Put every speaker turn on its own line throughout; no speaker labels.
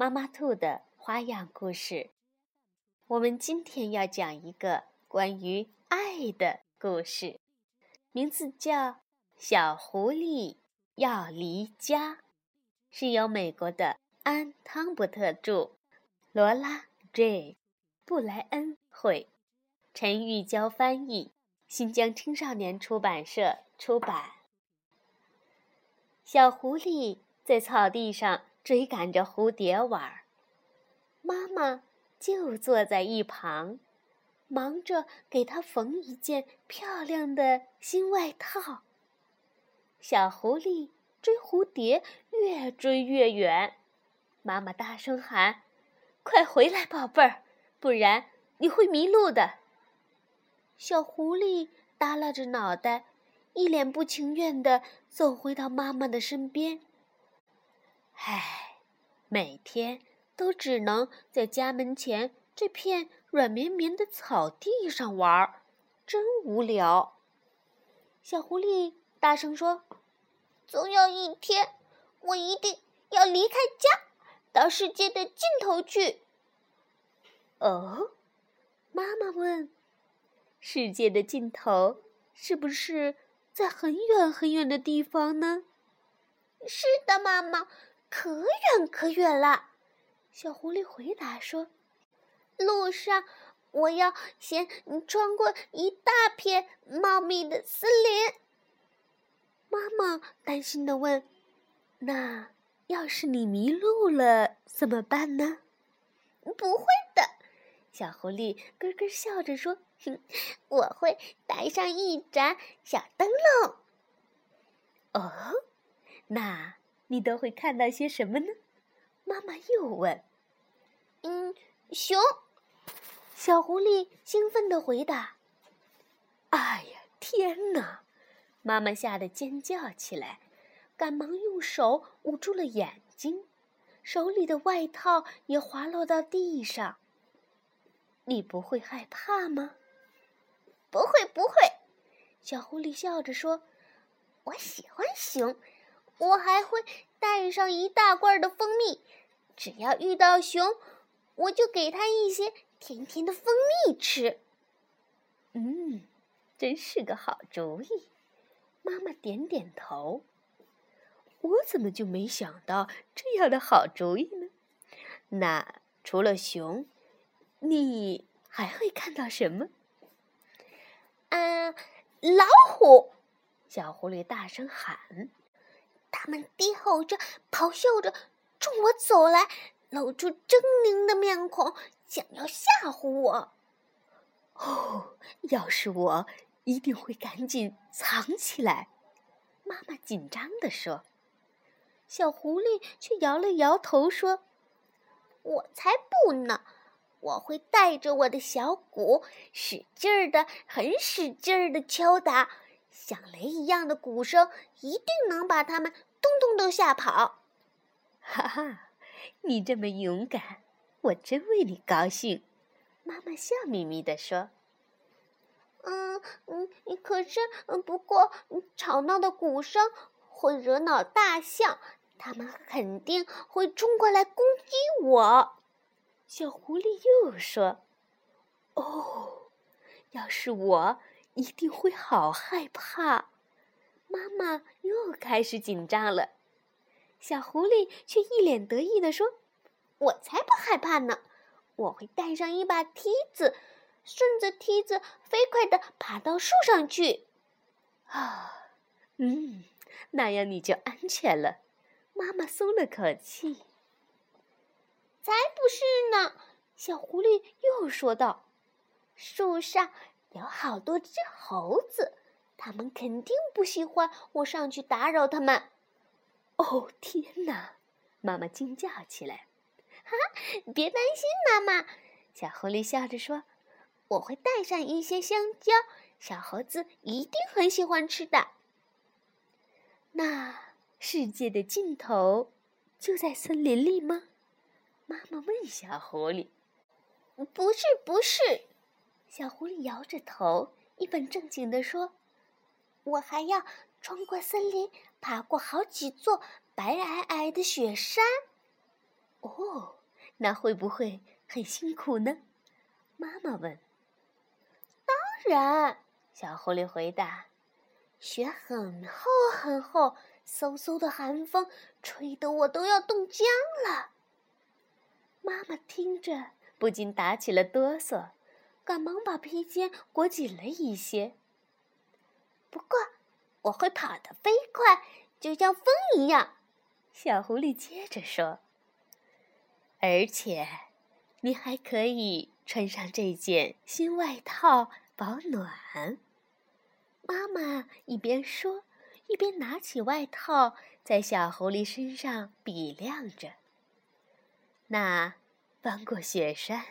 妈妈兔的花样故事，我们今天要讲一个关于爱的故事，名字叫《小狐狸要离家》，是由美国的安·汤伯特著，罗拉·瑞·布莱恩绘，陈玉娇翻译，新疆青少年出版社出版。小狐狸在草地上。追赶着蝴蝶玩，妈妈就坐在一旁，忙着给他缝一件漂亮的新外套。小狐狸追蝴蝶越追越远，妈妈大声喊：“快回来，宝贝儿，不然你会迷路的。”小狐狸耷拉着脑袋，一脸不情愿地走回到妈妈的身边。唉，每天都只能在家门前这片软绵绵的草地上玩，真无聊。小狐狸大声说：“
总有一天，我一定要离开家，到世界的尽头去。”
哦，妈妈问：“世界的尽头是不是在很远很远的地方呢？”“
是的，妈妈。”可远可远了，
小狐狸回答说：“
路上我要先穿过一大片茂密的森林。”
妈妈担心的问：“那要是你迷路了怎么办呢？”“
不会的。”
小狐狸咯咯笑着说：“哼
我会带上一盏小灯笼。”“
哦，那……”你都会看到些什么呢？妈妈又问。
嗯，熊。
小狐狸兴奋地回答。哎呀，天哪！妈妈吓得尖叫起来，赶忙用手捂住了眼睛，手里的外套也滑落到地上。你不会害怕吗？
不会，不会。
小狐狸笑着说：“
我喜欢熊。”我还会带上一大罐的蜂蜜，只要遇到熊，我就给它一些甜甜的蜂蜜吃。
嗯，真是个好主意。妈妈点点头。我怎么就没想到这样的好主意呢？那除了熊，你还会看到什么？
嗯，老虎！
小狐狸大声喊。
他们低吼着，咆哮着，冲我走来，露出狰狞的面孔，想要吓唬我。
哦，要是我，一定会赶紧藏起来。妈妈紧张地说。小狐狸却摇了摇头说：“
我才不呢！我会带着我的小鼓，使劲儿的，很使劲儿的敲打。”像雷一样的鼓声，一定能把他们通通都吓跑。
哈哈，你这么勇敢，我真为你高兴。妈妈笑眯眯地说：“
嗯嗯，可是，不过吵闹的鼓声会惹恼大象，他们肯定会冲过来攻击我。”
小狐狸又说：“哦，要是我……”一定会好害怕，妈妈又开始紧张了。小狐狸却一脸得意地说：“
我才不害怕呢！我会带上一把梯子，顺着梯子飞快地爬到树上去。”
啊，嗯，那样你就安全了。妈妈松了口气。
才不是呢！小狐狸又说道：“树上……”有好多只猴子，他们肯定不喜欢我上去打扰他们。
哦，天哪！妈妈惊叫起来：“
哈，别担心，妈妈。小狐狸笑着说：“我会带上一些香蕉，小猴子一定很喜欢吃的。”
那世界的尽头就在森林里吗？妈妈问小狐狸。
“不是，不是。”
小狐狸摇着头，一本正经地说：“
我还要穿过森林，爬过好几座白皑皑的雪山。”
哦，那会不会很辛苦呢？妈妈问。
当然，
小狐狸回答。
雪很厚很厚，嗖嗖的寒风吹得我都要冻僵了。
妈妈听着，不禁打起了哆嗦，赶忙把披肩裹紧了一些。
不过，我会跑得飞快，就像风一样。
小狐狸接着说。而且，你还可以穿上这件新外套保暖。妈妈一边说，一边拿起外套，在小狐狸身上比量着。那翻过雪山，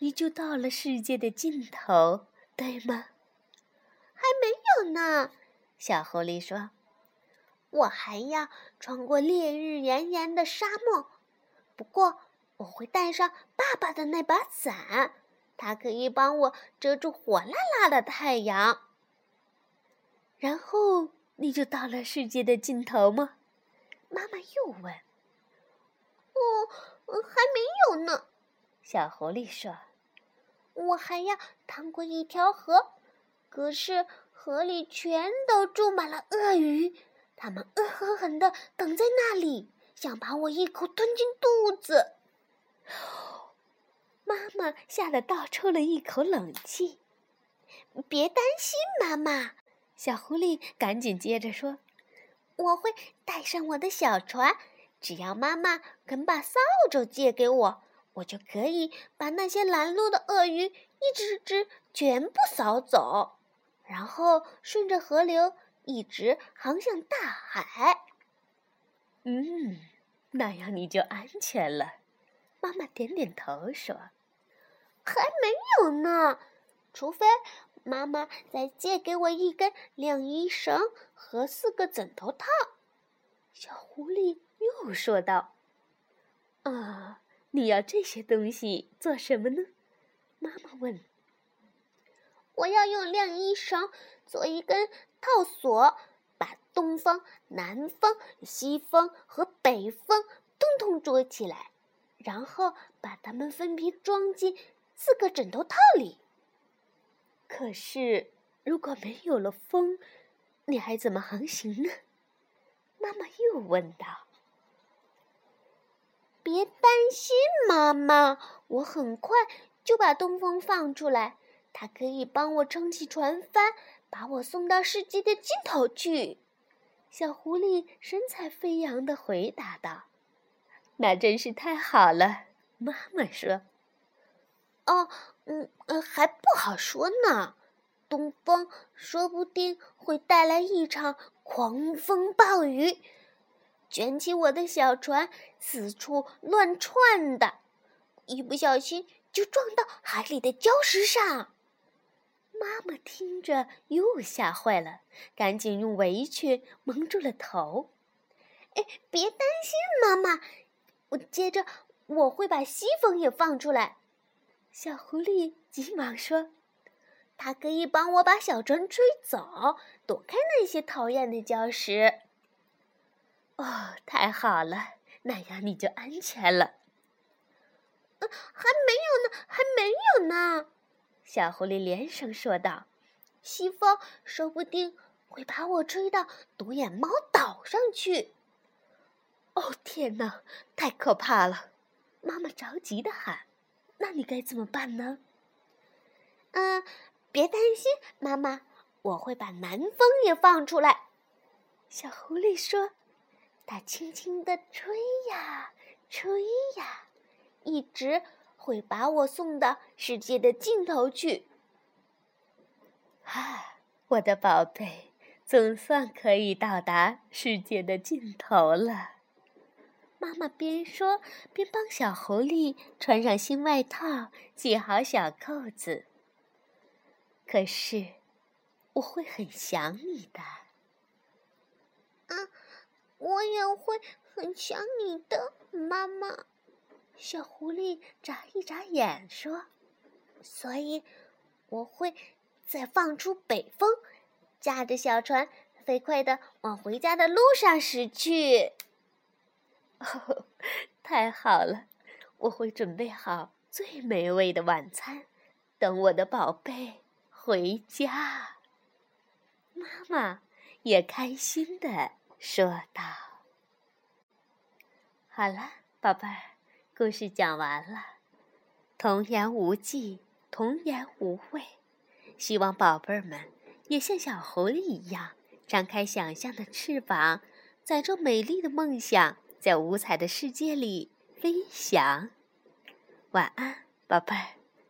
你就到了世界的尽头，对吗？
还没有呢，
小狐狸说。
我还要穿过烈日炎炎的沙漠，不过。我会带上爸爸的那把伞，它可以帮我遮住火辣辣的太阳。
然后你就到了世界的尽头吗？妈妈又问。
哦，还没有呢。
小狐狸说：“
我还要趟过一条河，可是河里全都住满了鳄鱼，它们恶狠狠地等在那里，想把我一口吞进肚子。”
妈妈吓得倒抽了一口冷气。
别担心，妈妈。
小狐狸赶紧接着说：“
我会带上我的小船，只要妈妈肯把扫帚借给我，我就可以把那些拦路的鳄鱼一只只全部扫走，然后顺着河流一直航向大海。”
嗯，那样你就安全了。妈妈点点头说：“
还没有呢，除非妈妈再借给我一根晾衣绳和四个枕头套。”
小狐狸又说道：“啊，你要这些东西做什么呢？”妈妈问。
“我要用晾衣绳做一根套索，把东方、南方、西方和北方通通捉起来。”然后把它们分别装进四个枕头套里。
可是，如果没有了风，你还怎么航行呢？妈妈又问道。
“别担心，妈妈，我很快就把东风放出来，它可以帮我撑起船帆，把我送到世界的尽头去。”
小狐狸神采飞扬地回答道。那真是太好了，妈妈说。
哦，嗯嗯，还不好说呢。东风说不定会带来一场狂风暴雨，卷起我的小船四处乱窜的，一不小心就撞到海里的礁石上。
妈妈听着又吓坏了，赶紧用围裙蒙住了头。
哎，别担心，妈妈。我接着我会把西风也放出来，
小狐狸急忙说：“
它可以帮我把小船吹走，躲开那些讨厌的礁石。”
哦，太好了，那样你就安全了。
嗯，还没有呢，还没有呢，
小狐狸连声说道：“
西风说不定会把我吹到独眼猫岛上去。”
哦天哪，太可怕了！妈妈着急的喊：“那你该怎么办呢？”
嗯，别担心，妈妈，我会把南风也放出来。”
小狐狸说，“它轻轻地吹呀吹呀，
一直会把我送到世界的尽头去。”
啊，我的宝贝，总算可以到达世界的尽头了。妈妈边说边帮小狐狸穿上新外套，系好小扣子。可是，我会很想你的。
我也会很想你的，妈妈。
小狐狸眨一眨眼说：“
所以，我会再放出北风，驾着小船，飞快的往回家的路上驶去。”
哦，太好了！我会准备好最美味的晚餐，等我的宝贝回家。妈妈也开心的说道：“好了，宝贝儿，故事讲完了。童言无忌，童言无味。希望宝贝儿们也像小狐狸一样，张开想象的翅膀，载着美丽的梦想。”在五彩的世界里飞翔，晚安，宝贝儿。